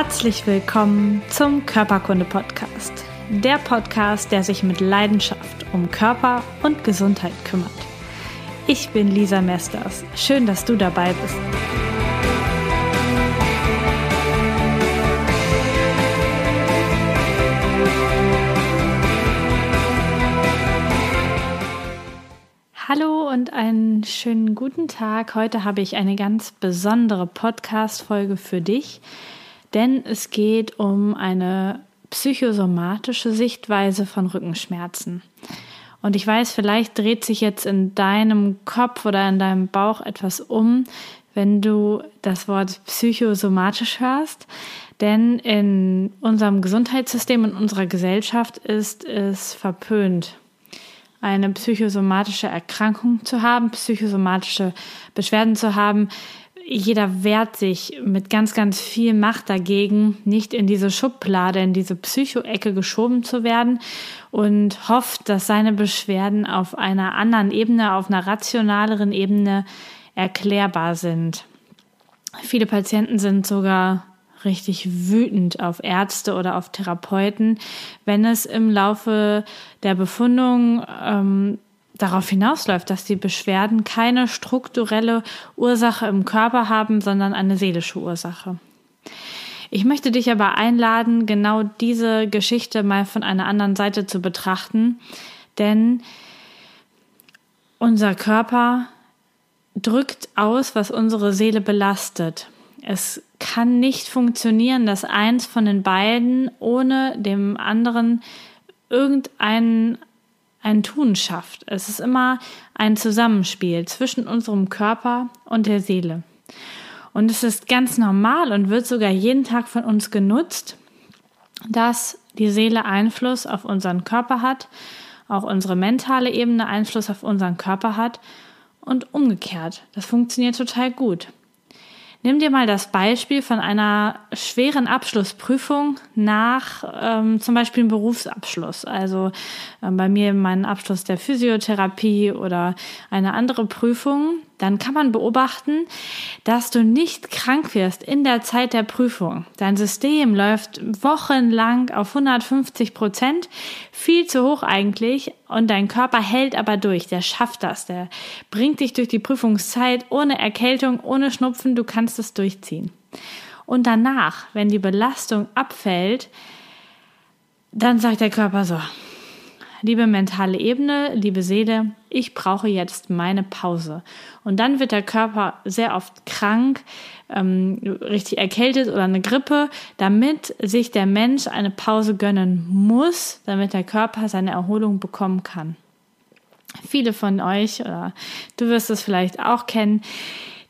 Herzlich willkommen zum Körperkunde-Podcast. Der Podcast, der sich mit Leidenschaft um Körper und Gesundheit kümmert. Ich bin Lisa Mesters. Schön, dass du dabei bist. Hallo und einen schönen guten Tag. Heute habe ich eine ganz besondere Podcast-Folge für dich, denn es geht um eine psychosomatische Sichtweise von Rückenschmerzen. Und ich weiß, vielleicht dreht sich jetzt in deinem Kopf oder in deinem Bauch etwas um, wenn du das Wort psychosomatisch hörst. Denn in unserem Gesundheitssystem, in unserer Gesellschaft ist es verpönt, eine psychosomatische Erkrankung zu haben, psychosomatische Beschwerden zu haben. Jeder wehrt sich mit ganz, ganz viel Macht dagegen, nicht in diese Schublade, in diese Psychoecke geschoben zu werden und hofft, dass seine Beschwerden auf einer anderen Ebene, auf einer rationaleren Ebene erklärbar sind. Viele Patienten sind sogar richtig wütend auf Ärzte oder auf Therapeuten, wenn es im Laufe der Befundung ähm, darauf hinausläuft, dass die Beschwerden keine strukturelle Ursache im Körper haben, sondern eine seelische Ursache. Ich möchte dich aber einladen, genau diese Geschichte mal von einer anderen Seite zu betrachten, denn unser Körper drückt aus, was unsere Seele belastet. Es kann nicht funktionieren, dass eins von den beiden ohne dem anderen irgendein ein Tun schafft. Es ist immer ein Zusammenspiel zwischen unserem Körper und der Seele. Und es ist ganz normal und wird sogar jeden Tag von uns genutzt, dass die Seele Einfluss auf unseren Körper hat, auch unsere mentale Ebene Einfluss auf unseren Körper hat und umgekehrt. Das funktioniert total gut. Nimm dir mal das Beispiel von einer schweren Abschlussprüfung nach ähm, zum Beispiel einem Berufsabschluss. Also ähm, bei mir meinen Abschluss der Physiotherapie oder eine andere Prüfung. Dann kann man beobachten, dass du nicht krank wirst in der Zeit der Prüfung. Dein System läuft wochenlang auf 150 Prozent, viel zu hoch eigentlich, und dein Körper hält aber durch. Der schafft das. Der bringt dich durch die Prüfungszeit ohne Erkältung, ohne Schnupfen. Du kannst es durchziehen. Und danach, wenn die Belastung abfällt, dann sagt der Körper so, liebe mentale Ebene, liebe Seele, ich brauche jetzt meine Pause. Und dann wird der Körper sehr oft krank, ähm, richtig erkältet oder eine Grippe, damit sich der Mensch eine Pause gönnen muss, damit der Körper seine Erholung bekommen kann. Viele von euch, oder du wirst es vielleicht auch kennen,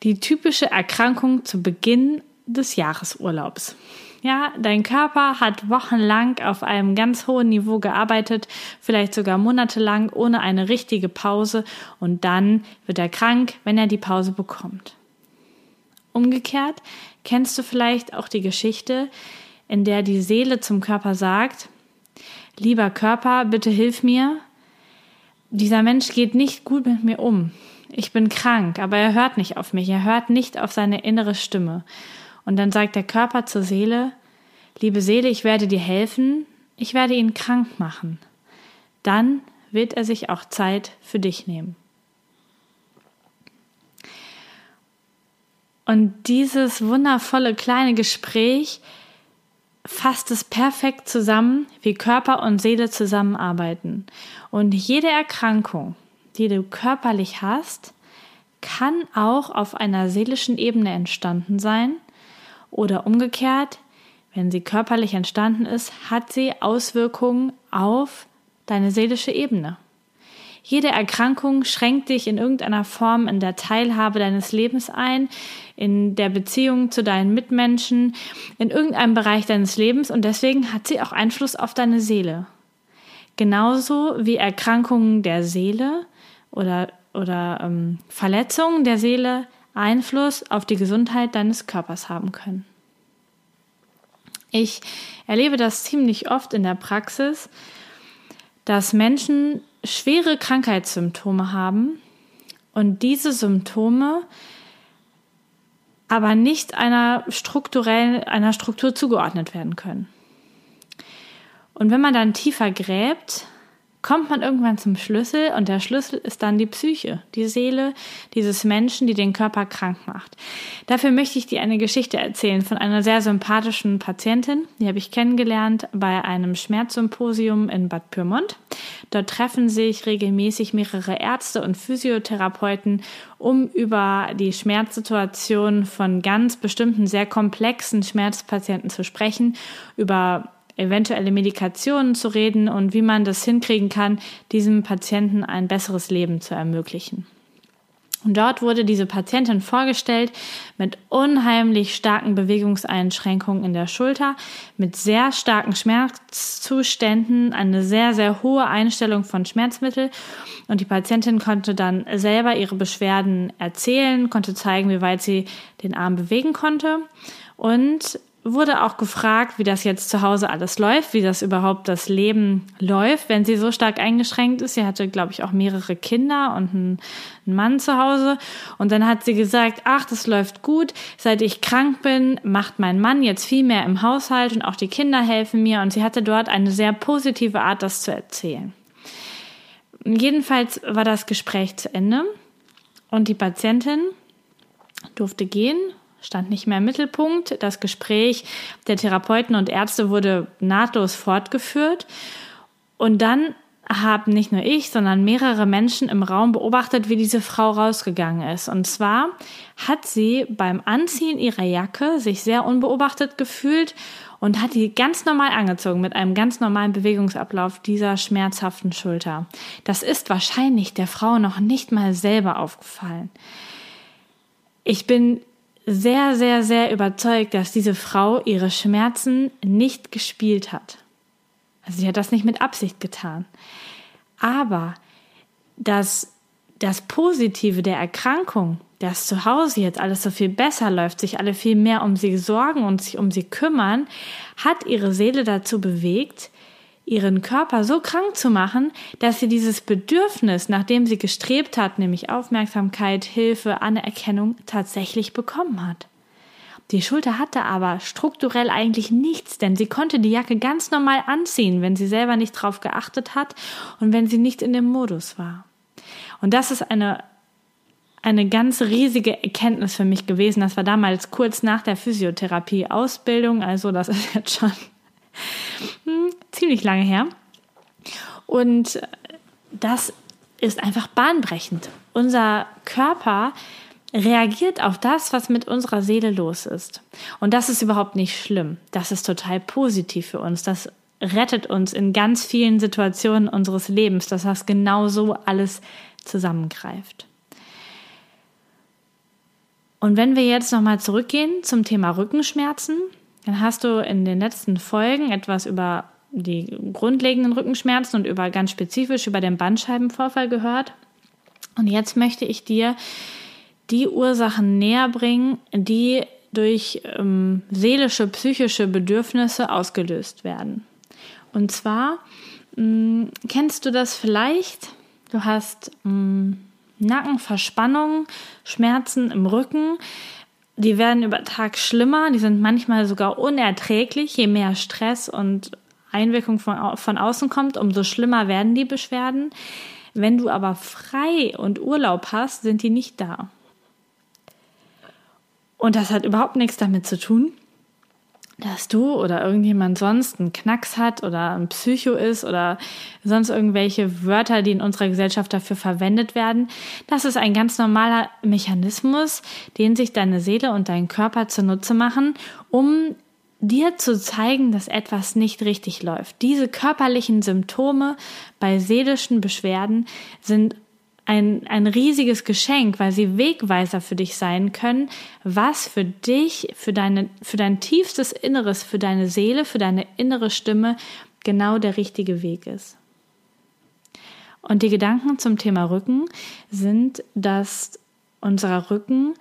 die typische Erkrankung zu Beginn des Jahresurlaubs. Ja, dein Körper hat wochenlang auf einem ganz hohen Niveau gearbeitet, vielleicht sogar monatelang ohne eine richtige Pause und dann wird er krank, wenn er die Pause bekommt. Umgekehrt kennst du vielleicht auch die Geschichte, in der die Seele zum Körper sagt, lieber Körper, bitte hilf mir, dieser Mensch geht nicht gut mit mir um ich bin krank, aber er hört nicht auf mich, er hört nicht auf seine innere Stimme. Und dann sagt der Körper zur Seele, liebe Seele, ich werde dir helfen, ich werde ihn krank machen. Dann wird er sich auch Zeit für dich nehmen. Und dieses wundervolle kleine Gespräch fasst es perfekt zusammen, wie Körper und Seele zusammenarbeiten. Und jede Erkrankung, die du körperlich hast, kann auch auf einer seelischen Ebene entstanden sein oder umgekehrt, wenn sie körperlich entstanden ist, hat sie Auswirkungen auf deine seelische Ebene. Jede Erkrankung schränkt dich in irgendeiner Form in der Teilhabe deines Lebens ein, in der Beziehung zu deinen Mitmenschen, in irgendeinem Bereich deines Lebens und deswegen hat sie auch Einfluss auf deine Seele. Genauso wie Erkrankungen der Seele oder, oder ähm, Verletzungen der Seele Einfluss auf die Gesundheit deines Körpers haben können. Ich erlebe das ziemlich oft in der Praxis, dass Menschen schwere Krankheitssymptome haben und diese Symptome aber nicht einer strukturellen, einer Struktur zugeordnet werden können. Und wenn man dann tiefer gräbt, kommt man irgendwann zum Schlüssel und der Schlüssel ist dann die Psyche, die Seele dieses Menschen, die den Körper krank macht. Dafür möchte ich dir eine Geschichte erzählen von einer sehr sympathischen Patientin. Die habe ich kennengelernt bei einem Schmerzsymposium in Bad Pyrmont. Dort treffen sich regelmäßig mehrere Ärzte und Physiotherapeuten, um über die Schmerzsituation von ganz bestimmten sehr komplexen Schmerzpatienten zu sprechen, über eventuelle Medikationen zu reden und wie man das hinkriegen kann, diesem Patienten ein besseres Leben zu ermöglichen. Und dort wurde diese Patientin vorgestellt mit unheimlich starken Bewegungseinschränkungen in der Schulter, mit sehr starken Schmerzzuständen, eine sehr, sehr hohe Einstellung von Schmerzmittel. Und die Patientin konnte dann selber ihre Beschwerden erzählen, konnte zeigen, wie weit sie den Arm bewegen konnte. Und wurde auch gefragt, wie das jetzt zu Hause alles läuft, wie das überhaupt das Leben läuft, wenn sie so stark eingeschränkt ist. Sie hatte, glaube ich, auch mehrere Kinder und einen, Mann zu Hause. Und dann hat sie gesagt, ach, das läuft gut. Seit ich krank bin, macht mein Mann jetzt viel mehr im Haushalt und auch die Kinder helfen mir. Und sie hatte dort eine sehr positive Art, das zu erzählen. Jedenfalls war das Gespräch zu Ende und die Patientin durfte gehen stand nicht mehr im Mittelpunkt. Das Gespräch der Therapeuten und Ärzte wurde nahtlos fortgeführt. Und dann haben nicht nur ich, sondern mehrere Menschen im Raum beobachtet, wie diese Frau rausgegangen ist. Und zwar hat sie beim Anziehen ihrer Jacke sich sehr unbeobachtet gefühlt und hat die ganz normal angezogen mit einem ganz normalen Bewegungsablauf dieser schmerzhaften Schulter. Das ist wahrscheinlich der Frau noch nicht mal selber aufgefallen. Ich bin sehr, sehr, sehr überzeugt, dass diese Frau ihre Schmerzen nicht gespielt hat. Also sie hat das nicht mit Absicht getan. Aber dass das Positive der Erkrankung, dass zu Hause jetzt alles so viel besser läuft, sich alle viel mehr um sie sorgen und sich um sie kümmern, hat ihre Seele dazu bewegt, ihren Körper so krank zu machen, dass sie dieses Bedürfnis, nach dem sie gestrebt hat, nämlich Aufmerksamkeit, Hilfe, Anerkennung, tatsächlich bekommen hat. Die Schulter hatte aber strukturell eigentlich nichts, denn sie konnte die Jacke ganz normal anziehen, wenn sie selber nicht drauf geachtet hat und wenn sie nicht in dem Modus war. Und das ist eine eine ganz riesige Erkenntnis für mich gewesen. Das war damals kurz nach der Physiotherapie-Ausbildung, also das ist jetzt schon hm, ziemlich lange her. Und das ist einfach bahnbrechend. Unser Körper reagiert auf das, was mit unserer Seele los ist. Und das ist überhaupt nicht schlimm. Das ist total positiv für uns. Das rettet uns in ganz vielen Situationen unseres Lebens, dass das genau so alles zusammengreift. Und wenn wir jetzt nochmal zurückgehen zum Thema Rückenschmerzen, dann hast du in den letzten Folgen etwas über die grundlegenden Rückenschmerzen und über ganz spezifisch über den Bandscheibenvorfall gehört. Und jetzt möchte ich dir die Ursachen näher bringen, die durch ähm, seelische, psychische Bedürfnisse ausgelöst werden. Und zwar mh, mm, kennst du das vielleicht? Du hast mh, mm, Nackenverspannung, Schmerzen im Rücken die werden über Tag schlimmer, die sind manchmal sogar unerträglich. Je mehr Stress und Einwirkung von, von außen kommt, umso schlimmer werden die Beschwerden. Wenn du aber frei und Urlaub hast, sind die nicht da. Und das hat überhaupt nichts damit zu tun, dass du oder irgendjemand sonst einen Knacks hat oder ein Psycho ist oder sonst irgendwelche Wörter, die in unserer Gesellschaft dafür verwendet werden. Das ist ein ganz normaler Mechanismus, den sich deine Seele und dein Körper zunutze machen, um dir zu zeigen, dass etwas nicht richtig läuft. Diese körperlichen Symptome bei seelischen Beschwerden sind ein, ein riesiges Geschenk, weil sie Wegweiser für dich sein können, was für dich, für deine, für dein tiefstes Inneres, für deine Seele, für deine innere Stimme genau der richtige Weg ist. Und die Gedanken zum Thema Rücken sind, dass unser Rücken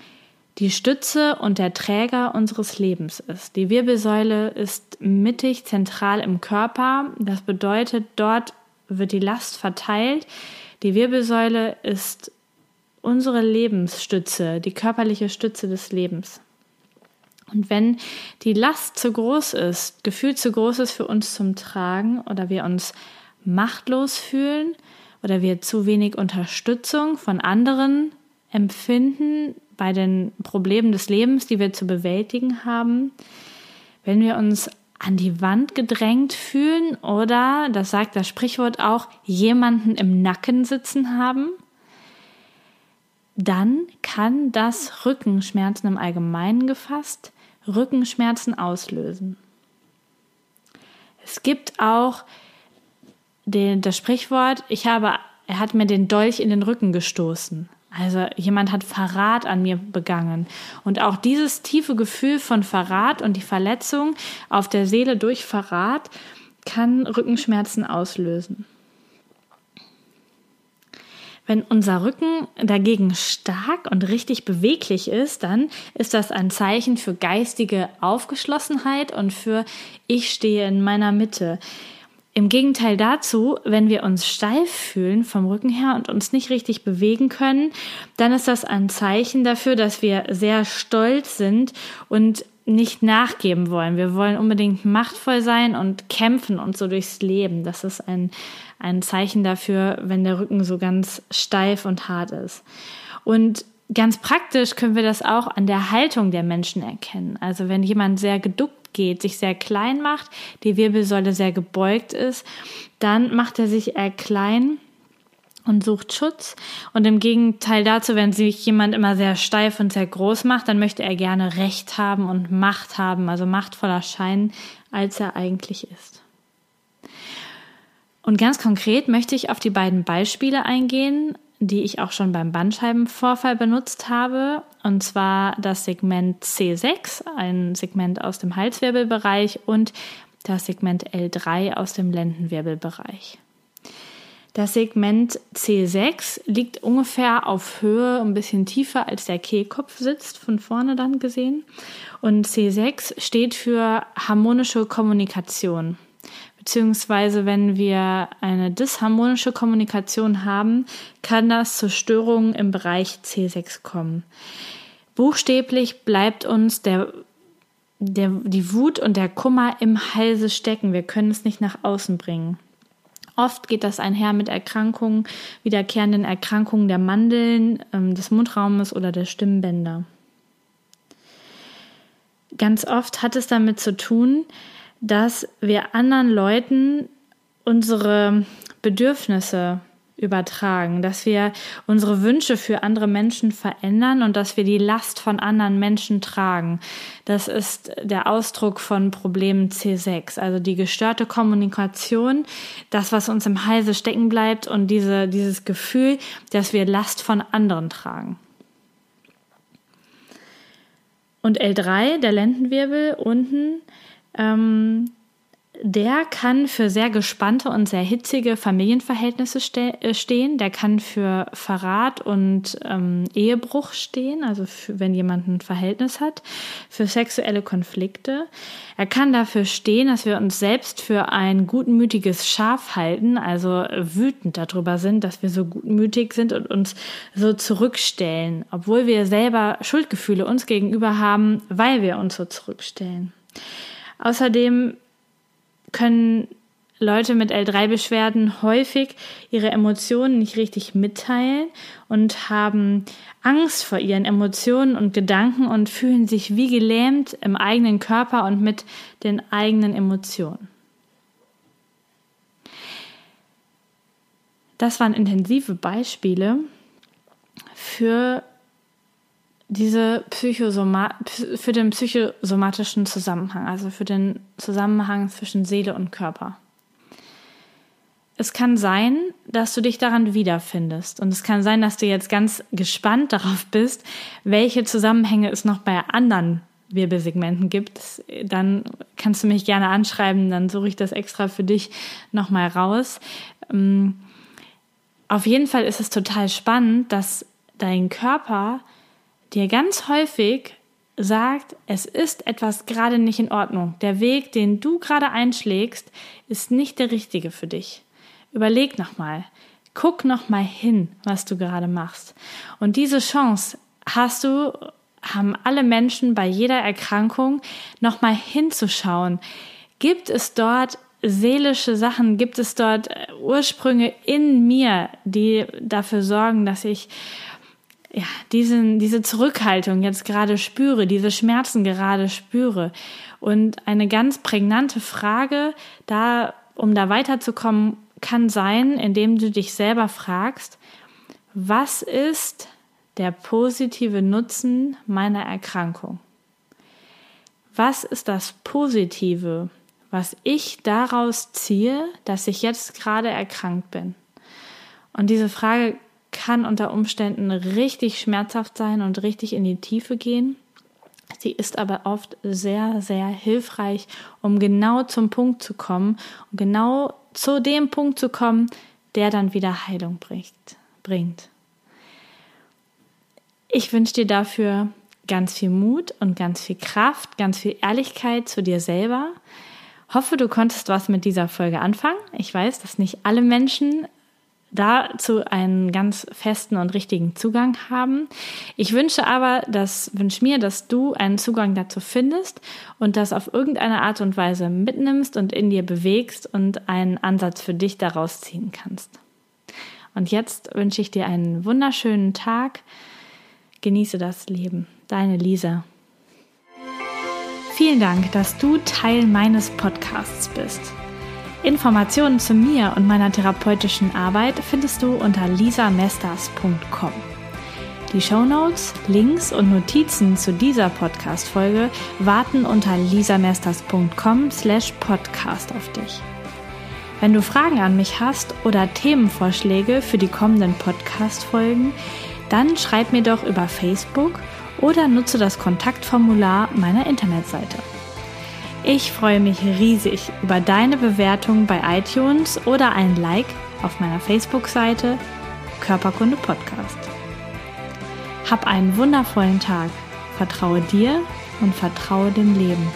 die Stütze und der Träger unseres Lebens ist. Die Wirbelsäule ist mittig zentral im Körper. Das bedeutet, dort wird die Last verteilt. Die Wirbelsäule ist unsere Lebensstütze, die körperliche Stütze des Lebens. Und wenn die Last zu groß ist, Gefühl zu groß ist für uns zum Tragen oder wir uns machtlos fühlen oder wir zu wenig Unterstützung von anderen empfinden bei den Problemen des Lebens, die wir zu bewältigen haben, wenn wir uns an die Wand gedrängt fühlen oder, das sagt das Sprichwort auch, jemanden im Nacken sitzen haben, dann kann das Rückenschmerzen im Allgemeinen gefasst Rückenschmerzen auslösen. Es gibt auch den, das Sprichwort, ich habe, er hat mir den Dolch in den Rücken gestoßen. Also jemand hat Verrat an mir begangen. Und auch dieses tiefe Gefühl von Verrat und die Verletzung auf der Seele durch Verrat kann Rückenschmerzen auslösen. Wenn unser Rücken dagegen stark und richtig beweglich ist, dann ist das ein Zeichen für geistige Aufgeschlossenheit und für ich stehe in meiner Mitte. Im Gegenteil dazu, wenn wir uns steif fühlen vom Rücken her und uns nicht richtig bewegen können, dann ist das ein Zeichen dafür, dass wir sehr stolz sind und nicht nachgeben wollen. Wir wollen unbedingt machtvoll sein und kämpfen und so durchs Leben. Das ist ein, ein Zeichen dafür, wenn der Rücken so ganz steif und hart ist. Und ganz praktisch können wir das auch an der Haltung der Menschen erkennen. Also wenn jemand sehr geduckt geht, sich sehr klein macht, die Wirbelsäule sehr gebeugt ist, dann macht er sich eher klein und sucht Schutz. Und im Gegenteil dazu, wenn sich jemand immer sehr steif und sehr groß macht, dann möchte er gerne Recht haben und Macht haben, also machtvoller scheinen, als er eigentlich ist. Und ganz konkret möchte ich auf die beiden Beispiele eingehen, die ich auch schon beim Bandscheibenvorfall benutzt habe. Und zwar das Segment C6, ein Segment aus dem Halswirbelbereich und das Segment L3 aus dem Lendenwirbelbereich. Das Segment C6 liegt ungefähr auf Höhe ein bisschen tiefer als der Kehlkopf sitzt, von vorne dann gesehen. Und C6 steht für harmonische Kommunikation. Beziehungsweise wenn wir eine disharmonische Kommunikation haben, kann das zu Störungen im Bereich C6 kommen. Buchstäblich bleibt uns der der, die Wut und der Kummer im Halse stecken. Wir können es nicht nach außen bringen. Oft geht das einher mit Erkrankungen, wiederkehrenden Erkrankungen der Mandeln, ähm, des Mundraumes oder der Stimmbänder. Ganz oft hat es damit zu tun, dass wir anderen Leuten unsere Bedürfnisse übertragen, dass wir unsere Wünsche für andere Menschen verändern und dass wir die Last von anderen Menschen tragen. Das ist der Ausdruck von Problem C6, also die gestörte Kommunikation, das, was uns im Halse stecken bleibt und diese, dieses Gefühl, dass wir Last von anderen tragen. Und L3, der Lendenwirbel unten, ähm, der kann für sehr gespannte und sehr hitzige Familienverhältnisse ste äh, stehen. Der kann für Verrat und ähm, Ehebruch stehen, also für, wenn jemand ein Verhältnis hat, für sexuelle Konflikte. Er kann dafür stehen, dass wir uns selbst für ein gutmütiges Schaf halten, also wütend darüber sind, dass wir so gutmütig sind und uns so zurückstellen, obwohl wir selber Schuldgefühle uns gegenüber haben, weil wir uns so zurückstellen. Außerdem können Leute mit L3-Beschwerden häufig ihre Emotionen nicht richtig mitteilen und haben Angst vor ihren Emotionen und Gedanken und fühlen sich wie gelähmt im eigenen Körper und mit den eigenen Emotionen. Das waren intensive Beispiele für diese Psychosoma für den psychosomatischen Zusammenhang, also für den Zusammenhang zwischen Seele und Körper. Es kann sein, dass du dich daran wiederfindest. Und es kann sein, dass du jetzt ganz gespannt darauf bist, welche Zusammenhänge es noch bei anderen Wirbelsegmenten gibt. Dann kannst du mich gerne anschreiben, dann suche ich das extra für dich nochmal raus. Ähm, auf jeden Fall ist es total spannend, dass dein Körper dir ganz häufig sagt, es ist etwas gerade nicht in Ordnung. Der Weg, den du gerade einschlägst, ist nicht der richtige für dich. Überleg nochmal. Guck nochmal hin, was du gerade machst. Und diese Chance hast du haben alle Menschen bei jeder Erkrankung nochmal hinzuschauen. Gibt es dort seelische Sachen, gibt es dort Ursprünge in mir, die dafür sorgen, dass ich ja, diesen, diese Zurückhaltung jetzt gerade spüre, diese Schmerzen gerade spüre. Und eine ganz prägnante Frage, da, um da weiterzukommen, kann sein, indem du dich selber fragst, was ist der positive Nutzen meiner Erkrankung? Was ist das Positive, was ich daraus ziehe, dass ich jetzt gerade erkrankt bin? Und diese Frage kann unter Umständen richtig schmerzhaft sein und richtig in die Tiefe gehen. Sie ist aber oft sehr, sehr hilfreich, um genau zum Punkt zu kommen und genau zu dem Punkt zu kommen, der dann wieder Heilung bringt. Ich wünsche dir dafür ganz viel Mut und ganz viel Kraft, ganz viel Ehrlichkeit zu dir selber. Hoffe, du konntest was mit dieser Folge anfangen. Ich weiß, dass nicht alle Menschen dazu einen ganz festen und richtigen Zugang haben. Ich wünsche aber, dass wünsche mir, dass du einen Zugang dazu findest und das auf irgendeine Art und Weise mitnimmst und in dir bewegst und einen Ansatz für dich daraus ziehen kannst. Und jetzt wünsche ich dir einen wunderschönen Tag. Genieße das Leben. Deine Lisa. Vielen Dank, dass du Teil meines Podcasts bist. Informationen zu mir und meiner therapeutischen Arbeit findest du unter lisamesters.com. Die Shownotes, Links und Notizen zu dieser Podcast-Folge warten unter lisamesters.com slash podcast auf dich. Wenn du Fragen an mich hast oder Themenvorschläge für die kommenden Podcast-Folgen, dann schreib mir doch über Facebook oder nutze das Kontaktformular meiner Internetseite. Ich freue mich riesig über deine Bewertung bei iTunes oder ein Like auf meiner Facebook-Seite Körperkunde Podcast. Hab einen wundervollen Tag. Vertraue dir und vertraue dem Leben.